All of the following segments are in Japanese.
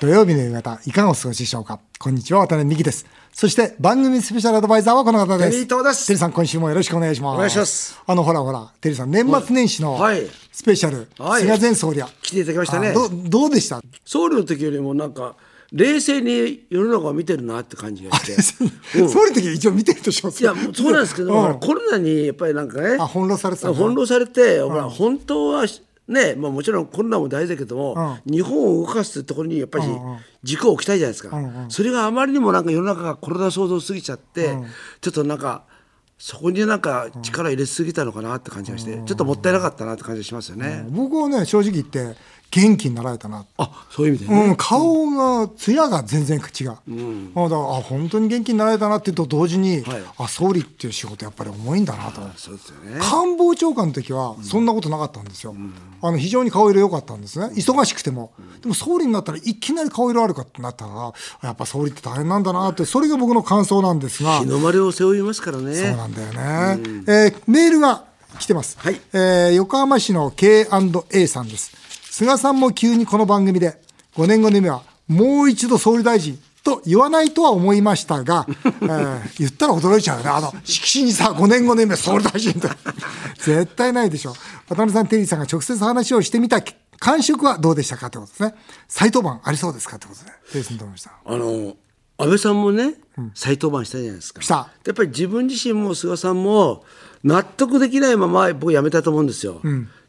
土曜日の夕方、いかがお過ごしでしょうか？こんにちは、渡辺美希です。そして、番組スペシャルアドバイザーはこの方です。テリー東です。テリーさん、今週もよろしくお願いします。お願いします。あの、ほらほら、テリーさん、年末年始のはい。スペシャル、はい菅前総理は。来ていただきましたね。あどどうでした？総理の時よりもなんか冷静に世の中を見てるなって感じがして。総理の時一応見てるでしょいやもうそうなんですけど、うん。コロナにやっぱりなんかね。あ翻弄されてたの翻弄されて、ほら本当はね、まあ、もちろんコロナも大事だけども、日本を動かすところにやっぱり軸を置きたいじゃないですか、それがあまりにもなんか世の中がコロナ騒動すぎちゃって、ちょっとなんかそこになんか力入れすぎたのかなって感じがして、ちょっともったいなかったなって感じがしますよね、僕はね、正直言って、元気になられたな。あそういう意味でね、うん、顔が、艶が全然違う。あだからあ、本当に元気になられたなっていうと同時に、はい。あ、総理っていう仕事やっぱり重いんだなと。そうですよね。官房長官の時はそんなことなかったんですよ、あの非常に顔色良かったんですね、忙しくても、でも総理になったらいきなり顔色悪かってなったら、やっぱ総理って大変なんだなって、それが僕の感想なんですが。日、の丸を背負いますからね。そうなんだよね、えーメールが来てます、はい。えー横浜市の K&A さんです、菅さんも急にこの番組で、5年後の夢はもう一度総理大臣。と言わないとは思いましたが、えー言ったら驚いちゃうよね。あの、色紙にさ、5年後の夢総理大臣って。絶対ないでしょ。渡辺さん、テリーさんが直接話をしてみた感触はどうでしたかってことですね。再登板ありそうですかってことで。テリーさんどうでした？あの安倍さんもね、再登板したじゃないですか。したやっぱり自分自身も菅さんも納得できないまま僕辞めたと思うんですよ。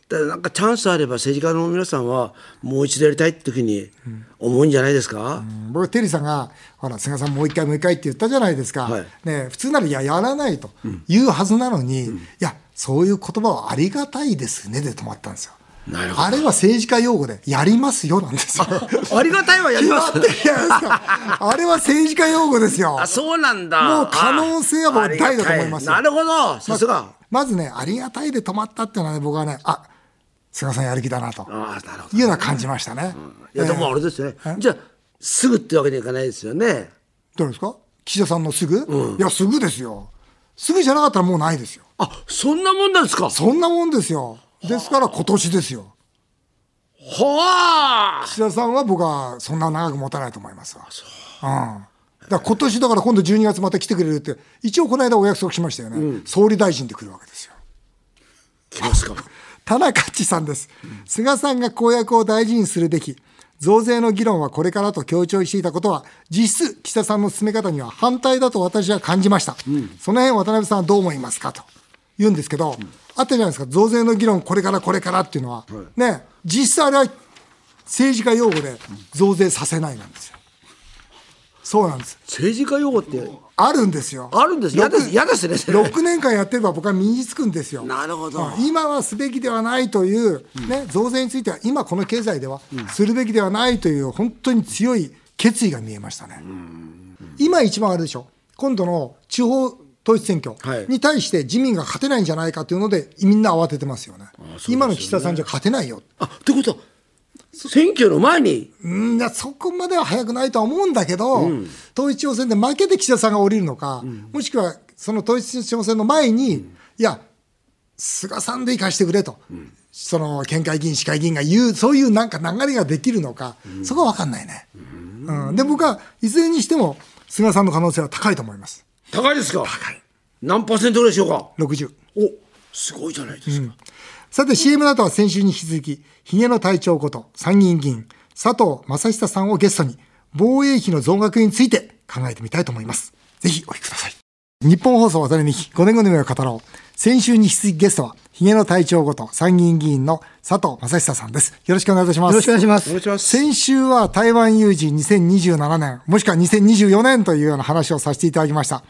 だからなんかチャンスあれば政治家の皆さんはもう一度やりたいっていうふうに思うんじゃないですか？僕テリーさんがほら菅さんもう一回もう一回って言ったじゃないですか、はい。ね、普通ならいややらないと言うはずなのに、いやそういう言葉はありがたいですねで止まったんですよ。あれは政治家用語でやりますよなんですよ。ありがたいはやります。あれは政治家用語ですよ。あそうなんだ。もう可能性はもう大だと思いますなるほど。さすが。まずねありがたいで止まったっていうのはね僕はねあ菅さんやる気だなと。いうのは感じましたね、いやでもあれですね。じゃあすぐってわけにはいかないですよね。どうですか？岸田さんのすぐ、いやすぐですよすぐじゃなかったらもうないですよあそんなもんなんですか？そんなもんですよ。ですから今年ですよ。はあ。岸田さんは僕はそんな長く持たないと思いますわ。うん。だから今年だから今度12月また来てくれるって、一応この間お約束しましたよね。総理大臣で来るわけですよ。来ますか？田中っちさんです。菅さんが公約を大事にするべき。増税の議論はこれからと強調していたことは、実質、岸田さんの進め方には反対だと私は感じました。その辺、渡辺さんはどう思いますか？と言うんですけど、あったじゃないですか、増税の議論、これからこれからっていうのは、ね、実際あれは政治家用語で増税させないなんですよ。そうなんです。政治家用語ってあるんですよ。あるんです嫌です嫌ですねそれ6年間やってれば僕は身につくんですよ。なるほどうん今はすべきではないという、ね、増税については今この経済ではするべきではないという本当に強い決意が見えましたね。今一番あるでしょ。今度の地方統一選挙はいに対して自民が勝てないんじゃないかというのでみんな慌ててますよね。今の岸田さんじゃ勝てないよ。あってことは選挙の前に。うんいやそこまでは早くないとは思うんだけど、統一地方選で負けて岸田さんが降りるのか、もしくはその統一地方選の前に、いや、菅さんで生かしてくれと、その県会議員、市会議員が言う、そういうなんか流れができるのか、そこは分かんないね。うん。で、僕はいずれにしても、菅さんの可能性は高いと思います。高いですか？何パーセントぐらいでしょうか？60。おすごいじゃないですか、さて CM の後は先週に引き続き、ヒゲの隊長こと参議院議員、佐藤正久さんをゲストに、防衛費の増額について考えてみたいと思います。ぜひお聞きください。日本放送渡辺美希5年後の夢を語ろう。先週に引き続きゲストは、ヒゲの隊長こと参議院議員の佐藤正久さんです。よろしくお願いいたします。よろしくお願いしますお願いします先週は台湾有事2027年、もしくは2024年というような話をさせていただきました。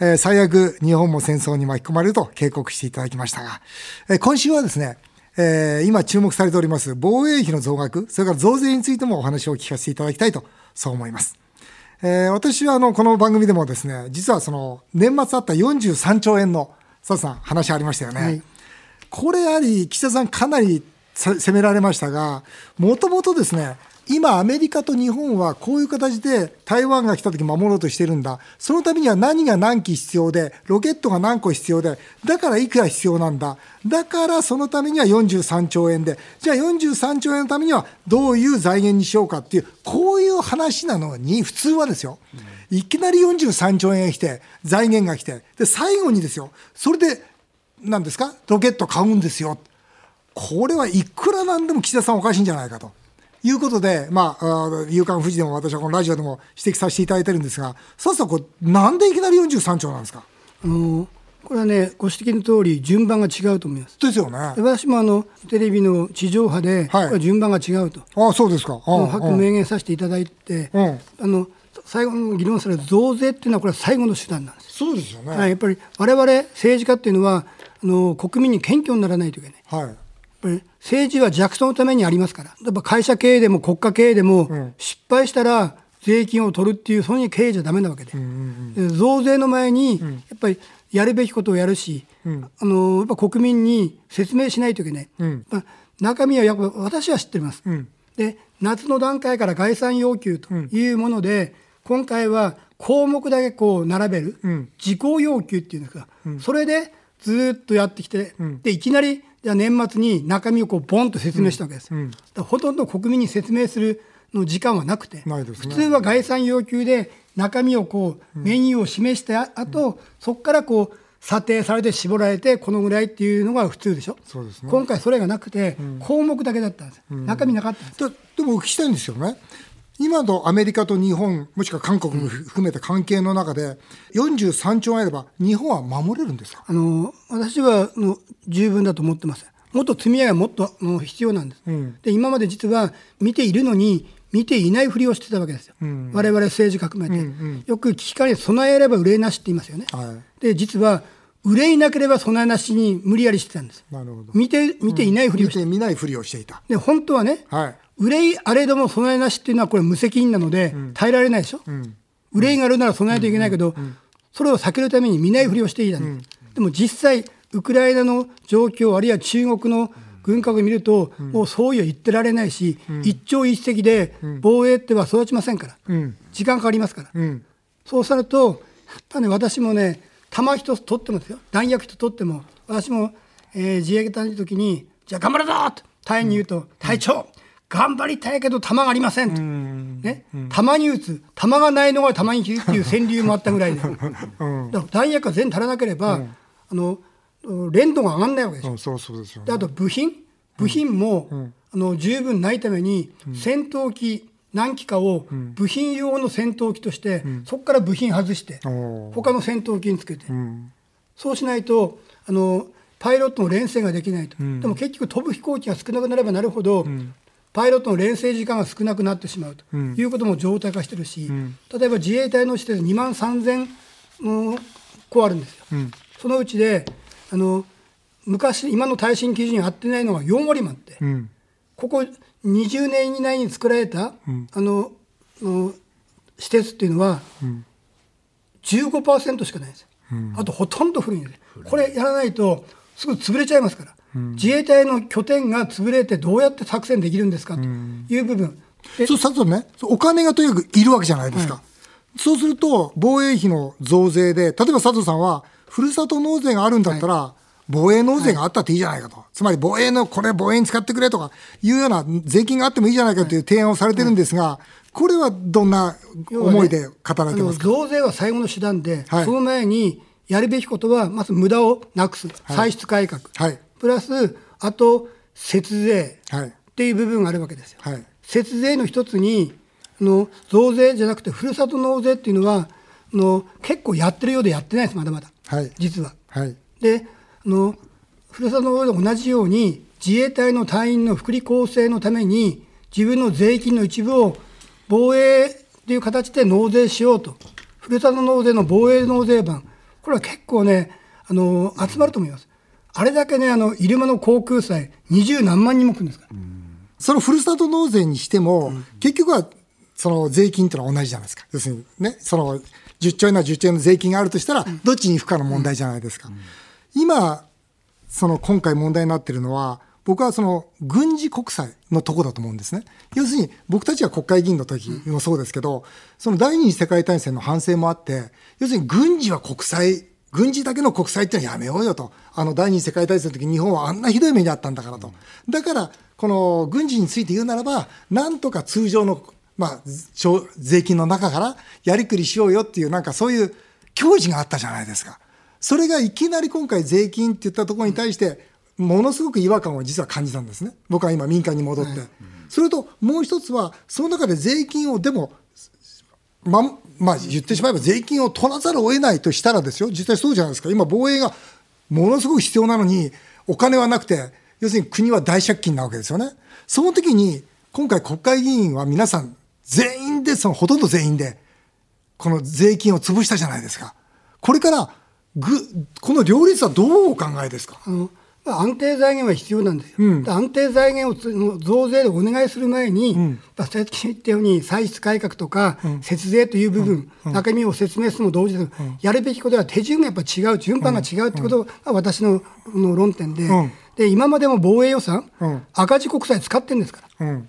えー最悪日本も戦争に巻き込まれると警告していただきましたが、えー今週はですね、えー今注目されております防衛費の増額、それから増税についてもお話を聞かせていただきたいと、そう思います。えー私はあのこの番組でもですね、実はその年末あった43兆円の佐藤さん話ありましたよね。これあり、岸田さんかなりさ攻められましたが、もともとですね、今、アメリカと日本はこういう形で台湾が来た時守ろうとしてるんだ。そのためには何が何機必要で、ロケットが何個必要で、だからいくら必要なんだ。だからそのためには43兆円で、じゃあ43兆円のためにはどういう財源にしようかっていう、こういう話なのに、普通はですよ。いきなり43兆円が来て、財源が来て、で、最後にですよ。それで、何ですか？ロケット買うんですよ。これはいくらなんでも岸田さんおかしいんじゃないかと。いうことで、まあ、夕刊富士でも私はこのラジオでも指摘させていただいてるんですが、さっさこなんでいきなり43兆なんですか？あのこれはね、ご指摘の通り、順番が違うと思います。ですよね。私もあのテレビの地上波で、はい、順番が違うと。ああそうですか。はっきり明言させていただいて、うん、あの最後の議論される増税っていうのは、これは最後の手段なんです。そうですよね。はい、やっぱり我々政治家っていうのは、あの国民に謙虚にならないといけない。はい政治は弱小のためにありますから、やっぱ会社経営でも国家経営でも、失敗したら税金を取るっていう、そういう経営じゃだめなわけで、増税の前に、やっぱりやるべきことをやるし、あのやっぱ国民に説明しないといけない、まあ、中身はやっぱ私は知ってます、で、夏の段階から概算要求というもので、今回は項目だけこう並べる、事項要求っていうんですか、それでずっとやってきて、でいきなりじゃあ年末に中身をこうボンと説明したわけです、うん。うん、ほとんど国民に説明するの時間はなくて、ね、普通は概算要求で中身をこう、メニューを示した後、そこからこう査定されて絞られてこのぐらいっていうのが普通でしょ？そうです、ね、今回それがなくて、項目だけだったんです、中身なかったんです。でもお聞きしたいんですよね今のアメリカと日本、もしくは韓国も含めた関係の中で、43兆円あれば、日本は守れるんですか？あの私はの十分だと思ってます。もっと積み上げはもっとの必要なんです、うん、で。今まで実は見ているのに、見ていないふりをしてたわけですよ、われわれ政治革命で、うんうん、よく危機管理備えれば憂いなしって言いますよね。はい、で実は憂いなければ備えなしに無理やりしてたんです。なるほど。見て見ていないふりをして、うん、見てないふりをしていた。で本当はね、はい、憂いあれども備えなしっていうのはこれ無責任なので耐えられないでしょ、うん、憂いがあるなら備えないといけないけど、それを避けるために見ないふりをしていたん。でも実際ウクライナの状況あるいは中国の軍拡を見ると、もうそういうは言ってられないし、一朝一夕で防衛っては育ちませんから、時間かかりますから、そうするとやっぱね私もね弾一つ取ってもですよ。弾薬一つ取っても私も、えー、自衛隊の時にじゃあ頑張るぞと隊員に言うと、隊長頑張りたいけど弾がありませんと。ね、弾に撃つ、弾がないのが弾に撃つっていう川柳もあったぐらいで、だから弾薬が全足らなければ、あの連動が上がらないわけですよ。そうそうですよ、ね、あと部品、部品も、あの十分ないために、戦闘機何機かを部品用の戦闘機として、そこから部品外して、他の戦闘機につけて、そうしないとあのパイロットの連戦ができないと、でも結局飛ぶ飛行機が少なくなればなるほど、パイロットの連成時間が少なくなってしまうということも常態化してるし、うん、例えば自衛隊の施設2万3000個あるんですよ、うん、そのうちであの昔、今の耐震基準に合ってないのが4割もあって、うん、ここ20年以内に作られた、あのの施設っていうのは、15%しかないんですよ、あとほとんど古いんで、これやらないとすぐ潰れちゃいますから。自衛隊の拠点が潰れてどうやって作戦できるんですかという部分。そうさとね、お金がとにかくいるわけじゃないですか。はい、そうすると、防衛費の増税で、例えば佐藤さんは、ふるさと納税があるんだったら、はい。防衛納税があったっていいじゃないかと、はい、つまり防衛のこれ防衛に使ってくれとかいうような税金があってもいいじゃないかという提案をされてるんですが、これはどんな思いで語られてますか、ね、増税は最後の手段で、はい、その前にやるべきことは、まず無駄をなくす、歳出改革、はい、プラス、あと節税っていう部分があるわけですよ。はい、節税の一つにの増税じゃなくて、ふるさと納税っていうのはの結構やってるようでやってないです、まだまだ、はい、実は。はい、でのふるさと納税と同じように、自衛隊の隊員の福利厚生のために、自分の税金の一部を防衛という形で納税しようと、ふるさと納税の防衛納税版、これは結構ね、あの集まると思います。あれだけね、あの、入間の航空祭、二十何万人も来るんですから。そのふるさと納税にしても、うん、結局は、その税金っていうのは同じじゃないですか。要するにね、その、10兆円な10兆円の税金があるとしたら、どっちに行くかの問題じゃないですか。うん、今、その今回問題になってるのは、僕はその軍事国際のとこだと思うんですね。要するに僕たちは国会議員の時もそうですけど、その第二次世界大戦の反省もあって、要するに軍事は国際、軍事だけの国際ってのはやめようよと。あの第二次世界大戦の時日本はあんなひどい目にあったんだからと。だから、この軍事について言うならば、なんとか通常の、まあ、税金の中からやりくりしようよっていう、なんかそういう教示があったじゃないですか。それがいきなり今回税金って言ったところに対して、ものすごく違和感を実は感じたんですね。僕は今民間に戻って。はい、それともう一つは、その中で税金をでも、ま、まあ言ってしまえば税金を取らざるを得ないとしたらですよ、実際そうじゃないですか。今防衛がものすごく必要なのに、お金はなくて、要するに国は大借金なわけですよね。その時に、今回国会議員は皆さん全員で、そのほとんど全員で、この税金を潰したじゃないですか。これからぐこの両立はどうお考えですか、うん、安定財源は必要なんですよ、うん、安定財源を増税でお願いする前に、うん、さっき言ったように歳出改革とか、節税という部分、中身を説明するも同時で、やるべきことは手順がやっぱ違う、順番が違うということが私のの論点で、で今までも防衛予算、赤字国債使ってるんですから。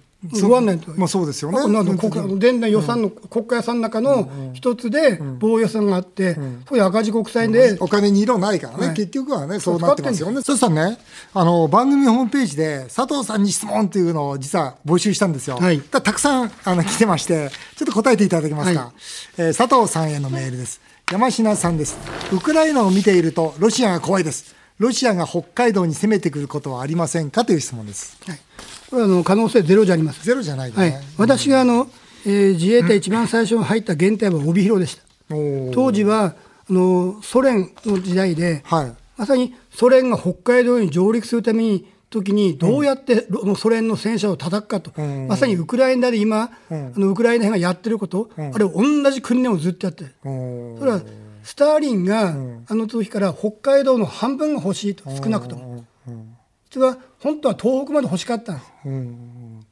ご案内と。まあそうですよね。なん国年内予算の、国家予算の中の一つで防衛予算があって、そういう赤字国債で。お金に色ないからね、結局はね、そうなってますよね。そしたらね、あの、番組ホームページで佐藤さんに質問っていうのを実は募集したんですよ。はい、たくさんあの来てまして、ちょっと答えていただけますか。はい、えー、佐藤さんへのメールです。山科さんです。ウクライナを見ていると、ロシアが怖いです。ロシアが北海道に攻めてくることはありませんか？という質問です。はいこれはあの可能性ゼロじゃあります。ゼロじゃない、ね、はい、私があの、えー、自衛隊一番最初に入った原隊は帯広でした。当時はあのソ連の時代で、はい、まさにソ連が北海道に上陸するために時にどうやってソ連の戦車を叩くかと、うん、まさにウクライナで今、うん、あのウクライナ兵がやってること、うん、あれ同じ訓練をずっとやって。る。それはスターリンがあの時から北海道の半分が欲しいと少なくとも。実は本当は東北まで欲しかったんです。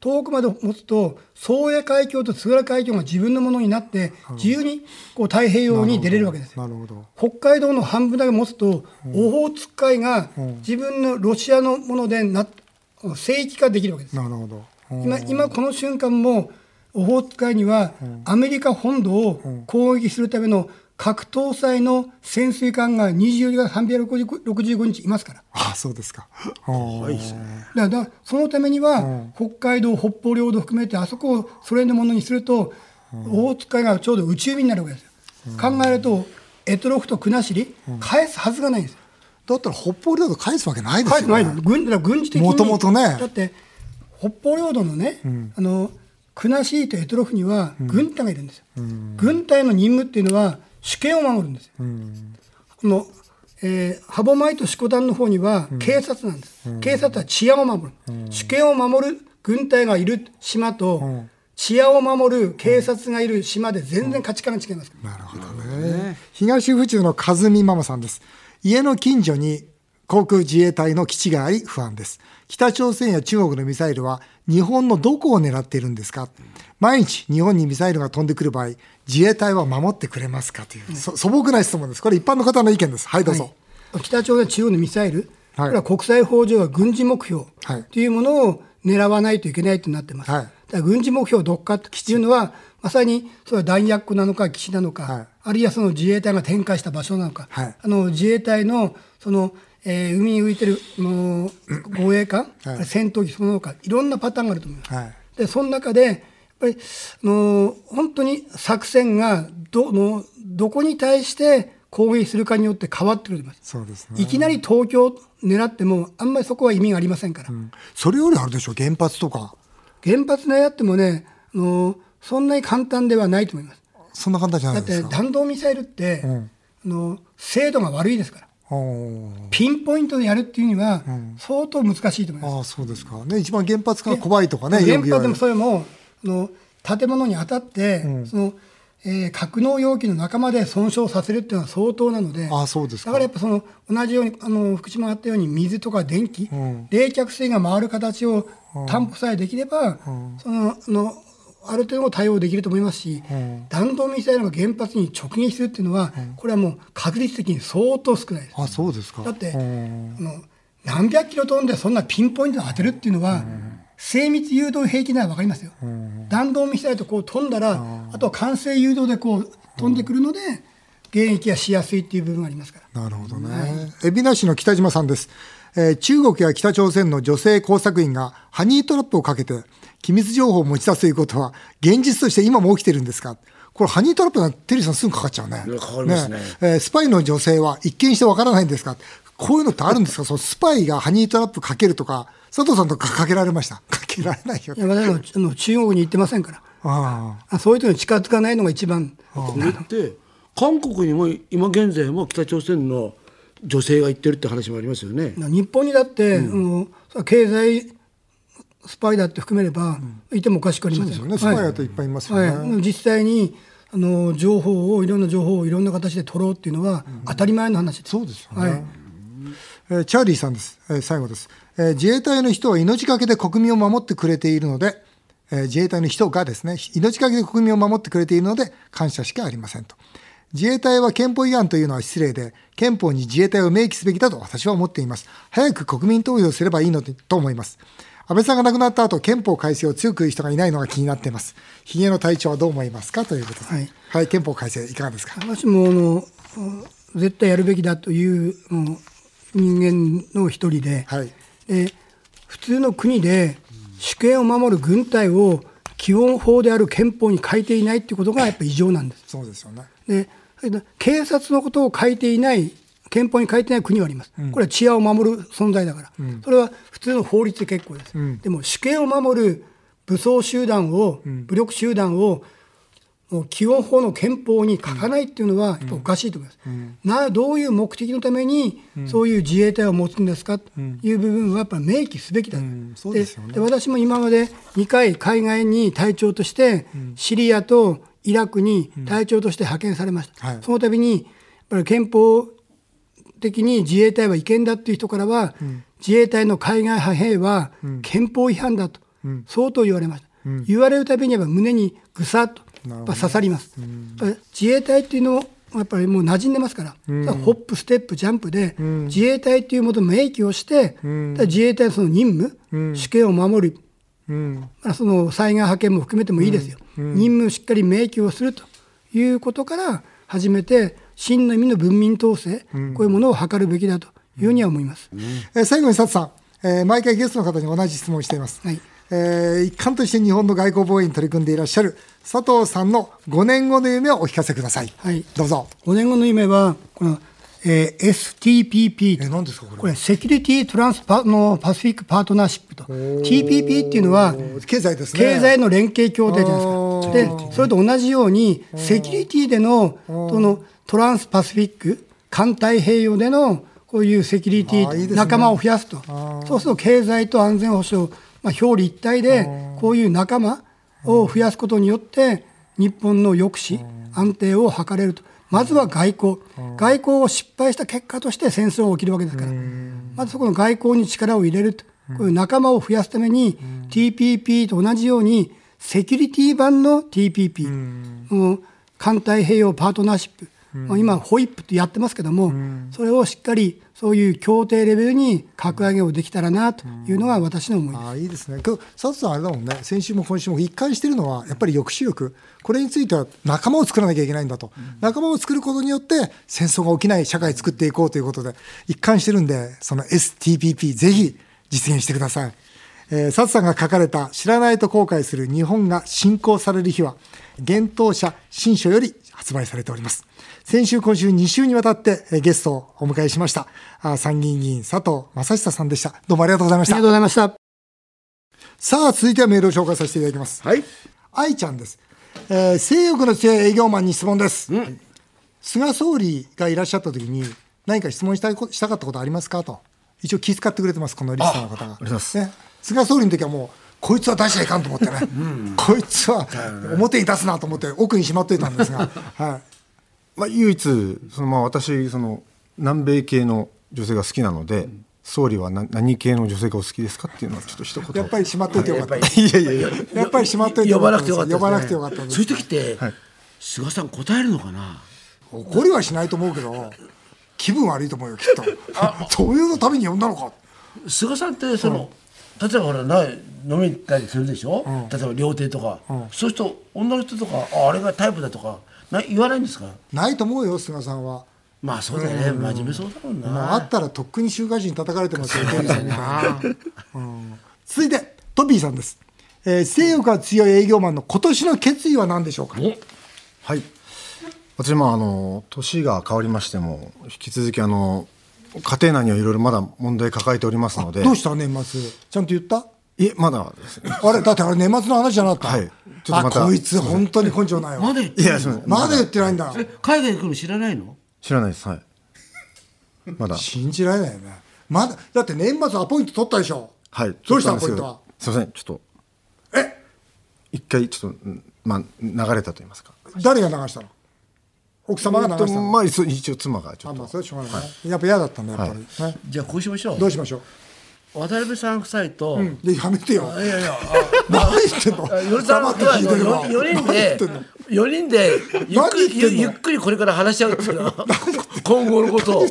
東北まで持つと宗谷海峡と津軽海峡が自分のものになって自由にこう太平洋に出れるわけですよ。北海道の半分だけ持つと、オホーツク海が自分のロシアのものでな聖域化できるわけです。今今この瞬間もオホーツク海にはアメリカ本土を攻撃するための核搭載の潜水艦が24時間365日いますから。あそうですか。はい、だからそのためには、北海道、北方領土含めて、あそこをソ連のものにすると、オホーツク海がちょうど内海になるわけですよ。考えると、択捉と国後、返すはずがないんですよ。だったら北方領土返すわけないですよね。返すない軍軍事的に。もともとね。だって、北方領土のね、うん、あの、国後と択捉には軍隊がいるんですよ。うん、軍隊の任務っていうのは、主権を守るんですよ。この、えー、歯舞と色丹の方には警察なんです。警察は治安を守る。主権を守る軍隊がいる島と、治安を守る警察がいる島で全然価値観が違います。なるほどね。東府中の和美ママさんです。家の近所に航空自衛隊の基地があり不安です。北朝鮮や中国のミサイルは日本のどこを狙っているんですか？毎日日本にミサイルが飛んでくる場合、自衛隊は守ってくれますか？という、素朴な質問です。これ一般の方の意見です。はい、どうぞ。はい、北朝鮮中央のミサイル、はい、これは国際法上は軍事目標というものを狙わないといけないとなってます。はい、軍事目標どっかというのは、まさにそれは弾薬庫なのか基地なのか、はい、あるいはその自衛隊が展開した場所なのか、はい、あの自衛隊のそのえー、海に浮いてるの護衛艦、はい、戦闘機その他いろんなパターンがあると思います。はい、でその中でやっぱりの本当に作戦がどのどこに対して攻撃するかによって変わってくるそうです、ね、いきなり東京狙ってもあんまりそこは意味がありませんから、うん、それよりあるでしょう原発とか。原発狙ってもねあのそんなに簡単ではないと思います。そんな簡単じゃないですか。だって弾道ミサイルって、うん、あの精度が悪いですからピンポイントでやるっていうには、相当難しいと思います。あそうですか、ね、一番原発が怖いとかね、原発でもそれもの建物に当たって、うん、そのえー、格納容器の中まで損傷させるっていうのは相当なので、あそうですだからやっぱその同じようにあの福島があったように水とか電気、うん、冷却水が回る形を担保さえできれば、うん、そののある程度対応できると思いますし、うん、弾道ミサイルが原発に直撃するっていうのは、うん、これはもう確率的に相当少ないです。あそうですかだって、あの何百キロ飛んでそんなピンポイントで当てるっていうのは、精密誘導兵器なら分かりますよ。弾道ミサイルとこう飛んだら、あとは完成誘導でこう飛んでくるので、迎撃がしやすいっていう部分がありますから。なるほどね。海老名市の北島さんです。えー、中国や北朝鮮の女性工作員がハニートラップをかけて機密情報を持ち出すということは現実として今も起きてるんですか？これハニートラップなんてテリーさんすぐかかっちゃうね。かかりますね。ねえー、スパイの女性は一見してわからないんですか？こういうのってあるんですか？そのスパイがハニートラップかけるとか、佐藤さんとかかけられました？かけられないよ。いや、私も中国に行ってませんから。ああそういう人に近づかないのが一番。これって、韓国にも今現在も北朝鮮の女性が行ってるって話もありますよね。日本にだって、うん、経済スパイだって含めれば、いてもおかしくありません、ね、スパイだといっぱいいますよね。はい。はい、実際にあの情報をいろんな情報をいろんな形で取ろうっていうのは当たり前の話です。そうですよね。はい。えー、チャーリーさんです、えー、最後です、えー、自衛隊の人は命がけで国民を守ってくれているので、えー、自衛隊の人がですね命がけで国民を守ってくれているので感謝しかありませんと自衛隊は憲法違反というのは失礼で憲法に自衛隊を明記すべきだと私は思っています。早く国民投票すればいいのと思います。安倍さんが亡くなった後憲法改正を強く言う人がいないのが気になっています。ひげの隊長はどう思いますかということで、はい、はい、憲法改正いかがですか？私もあの絶対やるべきだという人間の一人ではい、で普通の国で主権を守る軍隊を基本法である憲法に書いていないということがやっぱり異常なんです。そうですよね。で警察のことを書いていない憲法に書いてない国はあります、うん、これは治安を守る存在だから、うん、それは普通の法律で結構です、うん、でも主権を守る武装集団を、武力集団をもう基本法の憲法に書かないっていうのは、おかしいと思います、などういう目的のために、そういう自衛隊を持つんですかという部分は、やっぱり明記すべきだと、で私も今まで2回、海外に隊長として、シリアとイラクに隊長として派遣されました、はい、その度に、やっぱり憲法的に自衛隊は違憲だっていう人からは、自衛隊の海外派兵は憲法違反だと、相当言われました。言われるたびには胸にぐさっと刺さります。自衛隊っていうのやっぱりもう馴染んでますから、うん、ホップ、ステップ、ジャンプで、うん、自衛隊というものを明記をして、うん、自衛隊のその任務、主権を守る、まあ、その災害派遣も含めてもいいですよ、任務をしっかり明記をするということから始めて、真の意味の文民統制、こういうものを図るべきだというふうには思います、えー、最後に佐藤さん、えー、毎回ゲストの方に同じ質問をしています。はい。えー、一貫として日本の外交防衛に取り組んでいらっしゃる佐藤さんの5年後の夢をお聞かせください。はい、どうぞ。5年後の夢は、この、えー、STPP。え、何ですかこれ。これ、セキュリティトランスパのパシフィックパートナーシップと。TPP っていうのは、経済ですね。経済の連携協定じゃないですか。で、それと同じように、セキュリティでの、その、トランスパシフィック、環太平洋での、こういうセキュリティ、仲間を増やすと。そうすると、経済と安全保障、まあ、表裏一体で、こういう仲間を増やすことによって、日本の抑止、安定を図れると。まずは外交。外交を失敗した結果として戦争が起きるわけですから。まずそこの外交に力を入れると。こういう仲間を増やすために、TPP と同じように、セキュリティ版の TPP、環太平洋パートナーシップ、今、ホイップってやってますけども、それをしっかりそういう協定レベルに格上げをできたらなというのが私の思いです。あいいですね。佐藤さんあれだもんね。先週も今週も一貫しているのはやっぱり抑止力。これについては仲間を作らなきゃいけないんだと。仲間を作ることによって戦争が起きない社会を作っていこうということで一貫してるんで、その STPP ぜひ実現してください。えー、佐藤さんが書かれた知らないと後悔する日本が侵攻される日は、幻冬者新書より発売されております。先週、今週2週にわたってゲストをお迎えしました。参議院議員佐藤正久さんでした。どうもありがとうございました。ありがとうございました。さあ、続いてはメールを紹介させていただきます。はい。愛ちゃんです。えー、性欲の強い営業マンに質問です。うん、菅総理がいらっしゃった時に何か質問したいしたかったことありますかと。一応気遣ってくれてます、このリスナーの方が。ね、菅総理の時はもう、こいつは出しちゃいかんと思ってね、うん、こいつは表に出すなと思って奥にしまっといたんですが、はい、まあ、唯一そのまあ私その南米系の女性が好きなので、うん、総理は何何系の女性がお好きですかっていうのはちょっと一言やっぱりしまっといてよかった。いやいやいや。やっぱりしまっといて呼ばなくてよかった、ね、呼ばなくてよかったそういう時って、はい、菅さん答えるのかな？怒りはしないと思うけど気分悪いと思うよきっと。そういうのために呼んだのか。菅さんってその、例えばほらな飲みたりするでしょ、例えば料亭とか、そうすると女の人とかああれがタイプだとかな言わないんですか？ないと思うよ菅さんは。まあそうだよね、真面目そうだもんな、もうあったらとっくに週刊誌に叩かれてますよ テリーさんみたいなうん。続いてトビーさんです、えー、性欲が強い営業マンの今年の決意は何でしょうか？はい。私もあの年が変わりましても引き続きあの家庭内にはいろいろまだ問題抱えておりますので。どうした年末？ちゃんと言った？いえまだですね。あれだってあれ年末の話じゃなかった、はい。ちょっとまた。あこいつ本当に根性ないわ。まだ言っていやすみまだ言ってないんだ。え海外行くの知らないの？知らないです。はい。まだ。信じられないよね。まだだって年末アポイント取ったでしょ？はい。どうしたちょっとなんですけどポイントはすいません。ちょっと。え？一回ちょっとうんまあ流れたと言いますか。誰が流したの？奥様が流したまあ一応妻がちょっと。あまあそれはしょうがない。ね、やっぱ嫌だったんだやっぱり、ね。じゃあこうしましょう。どうしましょう？渡辺さん夫妻と、でやめてよ。いやいや 何言ってんの？黙って聞いてるわ4人で4人で ゆっくりゆっくりこれから話し合うっていうの。は今後のことを。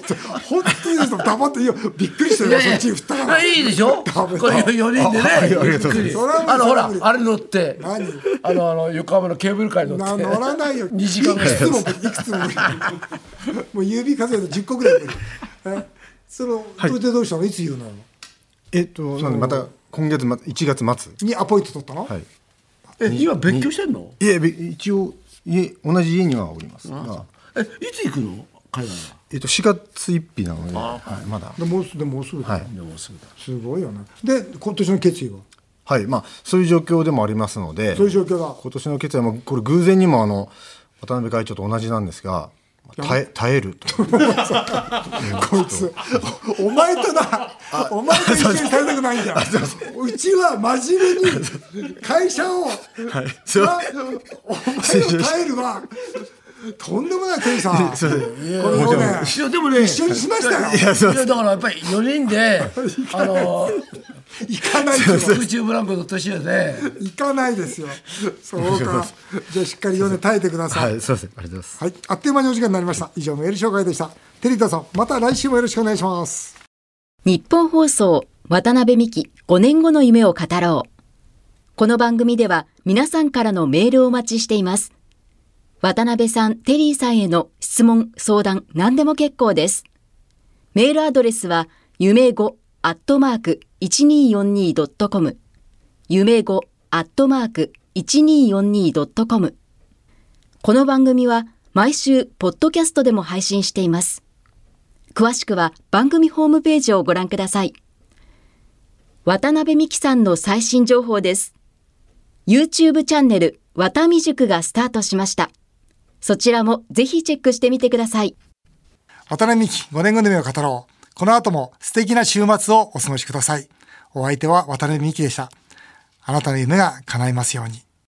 本当にです黙っていいよびっくりしてるよそっち振ったからいいでしょ？これダメだ4人でねゆっくり。あのほらあれ乗って。何？あのあの横浜のケーブルカーに乗なって。乗らないよ。2時間ぐらい。いくつもいくつも。もう指数えて10個ぐらいそのそれでどうしたの？いつ言うの？えっとまた今月ま1月末。にアポイント取ったの、はいえ今別居してんの？いえべ一応家同じ家にはおりますが。えいつ行くの？海外は。えっと4月1日なので、はい、まだ。でもうすでもうすぐだ、はい。でもすぐだ。すごいよね。で今年の決意は？はいまあそういう状況でもありますのでそういう状況だ今年の決意はもうこれ偶然にもあの渡辺会長と同じなんですが耐え耐える。と こいつ。お前となお前と一緒にされたくないん。だようちは真面目に会社を、すいお前を耐えるわとんでもないテリ ー。さんこれをねいやでもね一緒にしましたよ。いやそうだからやっぱり4人であの 行かない。ですよ空中ブランコの年で行かないですよ。そうか。じゃあしっかり4年耐えてください。はいすいませんありがとうございます。はい、あっという間にお時間になりました。以上メール紹介でした。テリータさんまた来週もよろしくお願いします。日本放送渡辺美希5年後の夢を語ろう。この番組では皆さんからのメールをお待ちしています。渡辺さん、テリーさんへの質問、相談、何でも結構です。メールアドレスは、夢5アットマーク 1242.com。夢5アットマーク 1242.com。この番組は毎週、ポッドキャストでも配信しています。詳しくは番組ホームページをご覧ください。渡辺美希さんの最新情報です。YouTube チャンネル、渡美塾がスタートしました。そちらもぜひチェックしてみてください。渡辺美希5年組の夢を語ろう。この後も素敵な週末をお過ごしください。お相手は渡辺美希でした。あなたの夢が叶いますように。